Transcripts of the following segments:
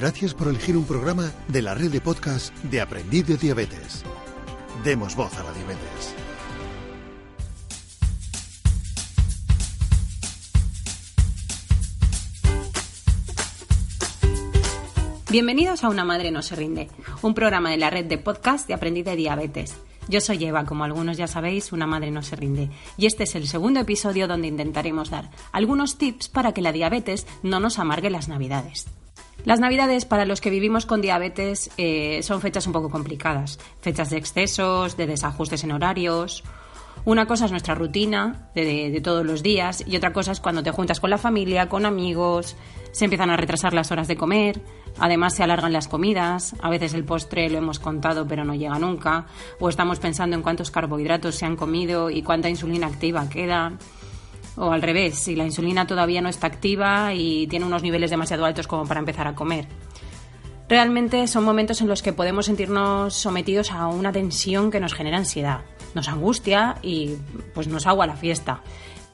Gracias por elegir un programa de la red de podcast de Aprendiz de Diabetes. Demos voz a la diabetes. Bienvenidos a Una Madre No Se Rinde, un programa de la red de podcast de Aprendiz de Diabetes. Yo soy Eva, como algunos ya sabéis, Una Madre No Se Rinde, y este es el segundo episodio donde intentaremos dar algunos tips para que la diabetes no nos amargue las navidades. Las navidades para los que vivimos con diabetes eh, son fechas un poco complicadas, fechas de excesos, de desajustes en horarios. Una cosa es nuestra rutina de, de todos los días y otra cosa es cuando te juntas con la familia, con amigos, se empiezan a retrasar las horas de comer, además se alargan las comidas, a veces el postre lo hemos contado pero no llega nunca, o estamos pensando en cuántos carbohidratos se han comido y cuánta insulina activa queda. O al revés, si la insulina todavía no está activa y tiene unos niveles demasiado altos como para empezar a comer. Realmente son momentos en los que podemos sentirnos sometidos a una tensión que nos genera ansiedad, nos angustia y pues nos agua la fiesta.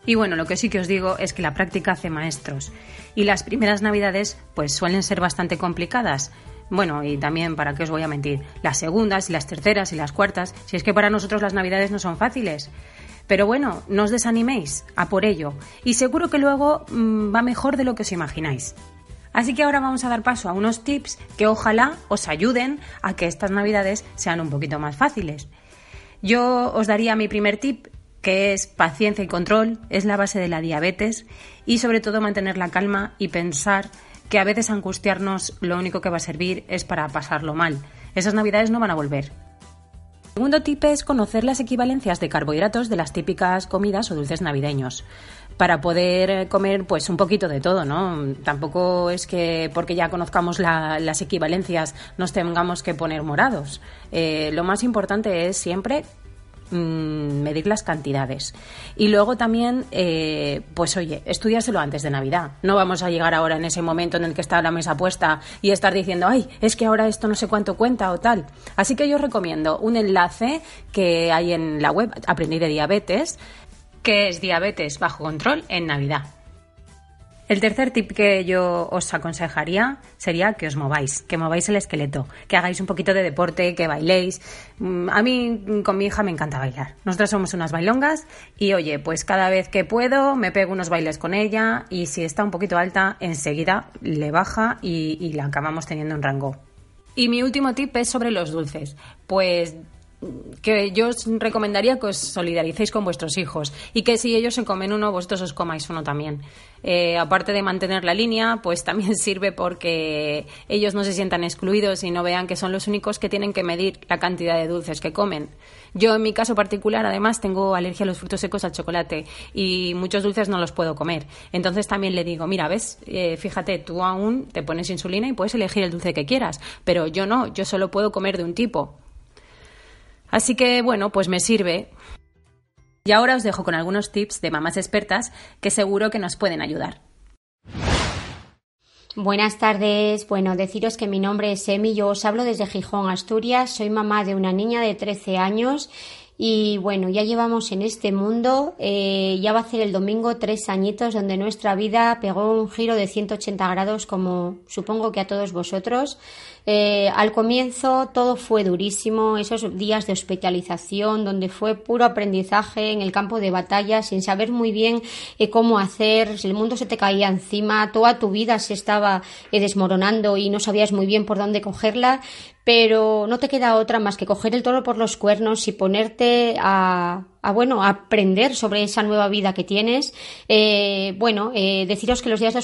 Y bueno, lo que sí que os digo es que la práctica hace maestros. Y las primeras navidades pues suelen ser bastante complicadas. Bueno, y también, ¿para qué os voy a mentir? Las segundas y las terceras y las cuartas, si es que para nosotros las navidades no son fáciles. Pero bueno, no os desaniméis, a por ello. Y seguro que luego mmm, va mejor de lo que os imagináis. Así que ahora vamos a dar paso a unos tips que ojalá os ayuden a que estas navidades sean un poquito más fáciles. Yo os daría mi primer tip, que es paciencia y control, es la base de la diabetes y sobre todo mantener la calma y pensar que a veces angustiarnos lo único que va a servir es para pasarlo mal. Esas navidades no van a volver. El segundo tip es conocer las equivalencias de carbohidratos de las típicas comidas o dulces navideños para poder comer pues un poquito de todo, ¿no? Tampoco es que porque ya conozcamos la, las equivalencias nos tengamos que poner morados. Eh, lo más importante es siempre mmm, medir las cantidades. Y luego también, eh, pues oye, estudiárselo antes de Navidad. No vamos a llegar ahora en ese momento en el que está la mesa puesta y estar diciendo, ay, es que ahora esto no sé cuánto cuenta o tal. Así que yo recomiendo un enlace que hay en la web Aprendí de Diabetes, que es diabetes bajo control en Navidad. El tercer tip que yo os aconsejaría sería que os mováis, que mováis el esqueleto, que hagáis un poquito de deporte, que bailéis. Mm, A mí con mi hija me encanta bailar. Nosotras somos unas bailongas y oye, pues cada vez que puedo me pego unos bailes con ella y si está un poquito alta, enseguida le baja y, y la acabamos teniendo en rango. Y mi último tip es sobre los dulces. Pues que yo os recomendaría que os solidaricéis con vuestros hijos y que si ellos se comen uno, vosotros os comáis uno también. Eh, aparte de mantener la línea, pues también sirve porque ellos no se sientan excluidos y no vean que son los únicos que tienen que medir la cantidad de dulces que comen. Yo en mi caso particular, además, tengo alergia a los frutos secos al chocolate y muchos dulces no los puedo comer. Entonces también le digo, mira, ves, eh, fíjate, tú aún te pones insulina y puedes elegir el dulce que quieras, pero yo no, yo solo puedo comer de un tipo. Así que bueno, pues me sirve. Y ahora os dejo con algunos tips de mamás expertas que seguro que nos pueden ayudar. Buenas tardes. Bueno, deciros que mi nombre es Emi, yo os hablo desde Gijón, Asturias. Soy mamá de una niña de 13 años y bueno, ya llevamos en este mundo, eh, ya va a ser el domingo tres añitos donde nuestra vida pegó un giro de 180 grados como supongo que a todos vosotros. Eh, al comienzo todo fue durísimo, esos días de hospitalización donde fue puro aprendizaje en el campo de batalla sin saber muy bien eh, cómo hacer, el mundo se te caía encima, toda tu vida se estaba eh, desmoronando y no sabías muy bien por dónde cogerla, pero no te queda otra más que coger el toro por los cuernos y ponerte a, a, bueno, aprender sobre esa nueva vida que tienes. Eh, bueno, eh, deciros que los días de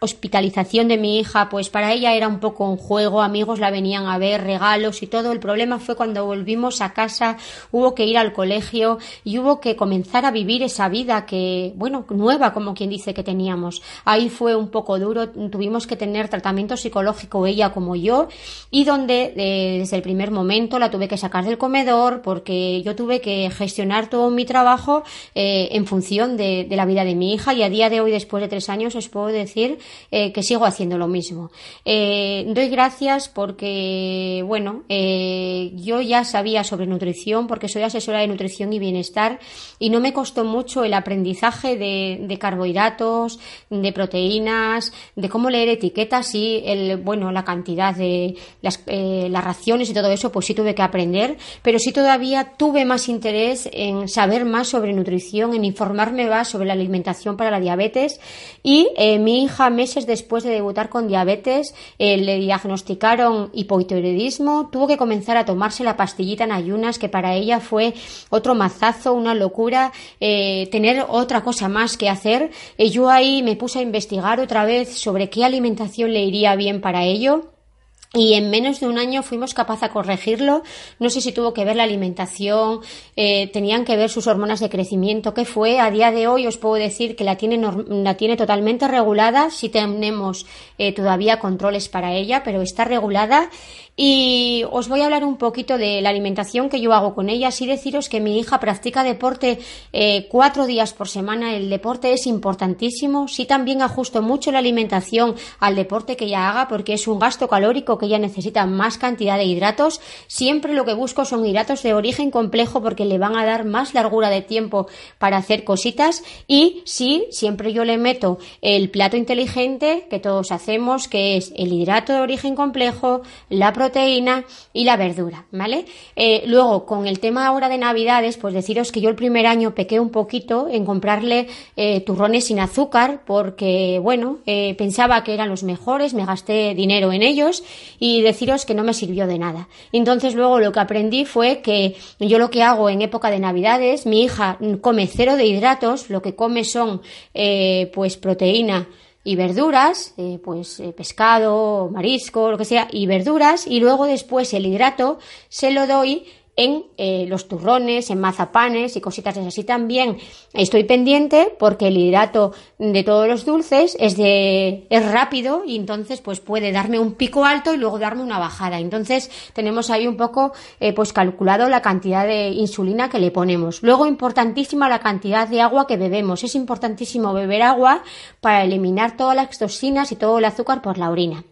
hospitalización de mi hija, pues para ella era un poco un juego, amigos la venían a ver, regalos y todo. El problema fue cuando volvimos a casa, hubo que ir al colegio y hubo que comenzar a vivir esa vida que, bueno, nueva, como quien dice que teníamos. Ahí fue un poco duro, tuvimos que tener tratamiento psicológico ella como yo y donde eh, desde el primer momento la tuve que sacar del comedor porque yo tuve que gestionar todo mi trabajo eh, en función de, la vida de mi hija y a día de hoy, después de tres años, os puedo decir eh, que sigo haciendo lo mismo. doy gracias porque, bueno, yo ya sabía sobre nutrición porque soy asesora de nutrición y bienestar y no me costó mucho el aprendizaje de, carbohidratos, de proteínas, de cómo leer etiquetas y el, bueno, la cantidad de las, eh, las raciones y todo eso, pues sí tuve que aprender, pero sí todavía tuve más interés en saber más sobre nutrición, en informarme más sobre la alimentación para la diabetes y eh, mi hija meses después de debutar con diabetes eh, le diagnosticaron hipotiroidismo, tuvo que comenzar a tomarse la pastillita en ayunas que para ella fue otro mazazo, una locura, tener otra cosa más que hacer. yo ahí me puse a investigar otra vez sobre qué alimentación le iría bien para ello. Y en menos de un año fuimos capaces de corregirlo. No sé si tuvo que ver la alimentación, eh, tenían que ver sus hormonas de crecimiento, qué fue. A día de hoy os puedo decir que la tiene, la tiene totalmente regulada. Si tenemos eh, todavía controles para ella, pero está regulada y os voy a hablar un poquito de la alimentación que yo hago con ella. Así deciros que mi hija practica deporte eh, cuatro días por semana. El deporte es importantísimo. Sí también ajusto mucho la alimentación al deporte que ella haga porque es un gasto calórico que ella necesita más cantidad de hidratos. Siempre lo que busco son hidratos de origen complejo porque le van a dar más largura de tiempo para hacer cositas. Y sí, siempre yo le meto el plato inteligente que todos hacemos, que es el hidrato de origen complejo, la proteína, y la verdura, ¿vale? Eh, luego, con el tema ahora de Navidades, pues deciros que yo el primer año pequé un poquito en comprarle eh, turrones sin azúcar porque, bueno, eh, pensaba que eran los mejores, me gasté dinero en ellos y deciros que no me sirvió de nada. Entonces luego lo que aprendí fue que yo lo que hago en época de Navidades, mi hija come cero de hidratos, lo que come son pues proteína, y verduras, eh, pues eh, pescado, marisco, lo que sea, y verduras, y luego después el hidrato se lo doy en eh, los turrones, en mazapanes y cositas así también. Estoy pendiente porque el hidrato de todos los dulces es de es rápido y entonces pues puede darme un pico alto y luego darme una bajada. Entonces tenemos ahí un poco eh, pues calculado la cantidad de insulina que le ponemos. Luego importantísima la cantidad de agua que bebemos. Es importantísimo beber agua para eliminar todas las toxinas y todo el azúcar por la orina.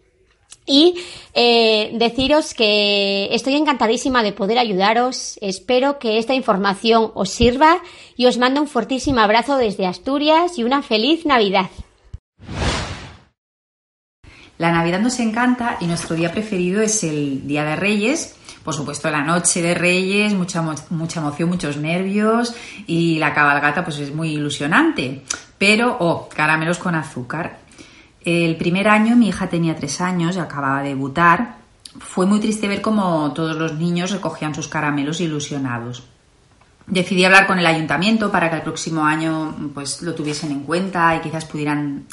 Y eh, deciros que estoy encantadísima de poder ayudaros. Espero que esta información os sirva y os mando un fortísimo abrazo desde Asturias y una feliz Navidad. La Navidad nos encanta y nuestro día preferido es el Día de Reyes. Por supuesto, la noche de Reyes, mucha, mucha emoción, muchos nervios y la cabalgata pues es muy ilusionante. Pero, oh, caramelos con azúcar. El primer año mi hija tenía tres años y acababa de debutar. Fue muy triste ver cómo todos los niños recogían sus caramelos ilusionados. Decidí hablar con el ayuntamiento para que el próximo año pues, lo tuviesen en cuenta y quizás pudieran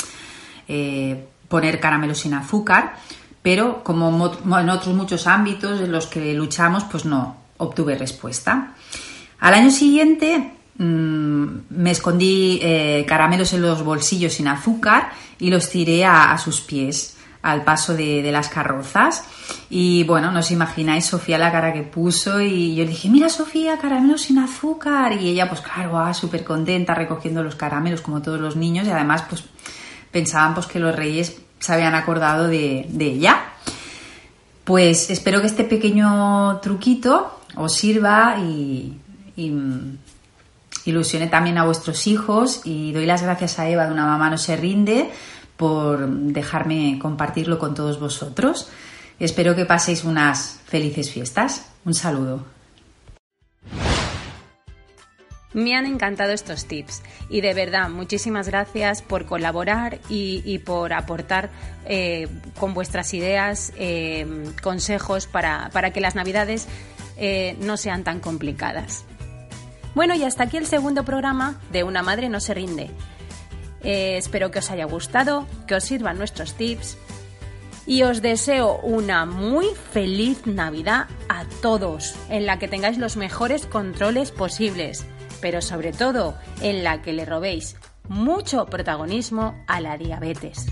eh, poner caramelos sin azúcar, pero como en otros muchos ámbitos en los que luchamos, pues no obtuve respuesta. Al año siguiente me escondí eh, caramelos en los bolsillos sin azúcar y los tiré a, sus pies al paso de, las carrozas. Y bueno, no os imagináis Sofía la cara que puso y yo dije, mira Sofía, caramelos sin azúcar. Y ella pues claro, súper contenta recogiendo los caramelos como todos los niños y además pues pensaban pues que los reyes se habían acordado de, ella. Pues espero que este pequeño truquito os sirva y ilusione también a vuestros hijos y doy las gracias a Eva de Una Mamá No Se Rinde por dejarme compartirlo con todos vosotros. Espero que paséis unas felices fiestas. Un saludo. Me han encantado estos tips y de verdad muchísimas gracias por colaborar y, por aportar eh, con vuestras ideas, eh, consejos para, que las navidades eh, no sean tan complicadas. Bueno, y hasta aquí el segundo programa de Una Madre No Se Rinde. Eh, espero que os haya gustado, que os sirvan nuestros tips y os deseo una muy feliz Navidad a todos, en la que tengáis los mejores controles posibles, pero sobre todo en la que le robéis mucho protagonismo a la diabetes.